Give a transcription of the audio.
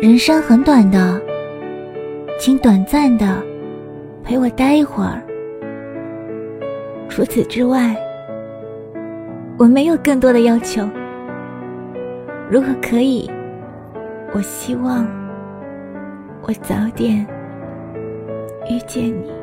人生很短的请短暂的陪我待一会儿。除此之外我没有更多的要求。如果可以我希望我早点遇见你。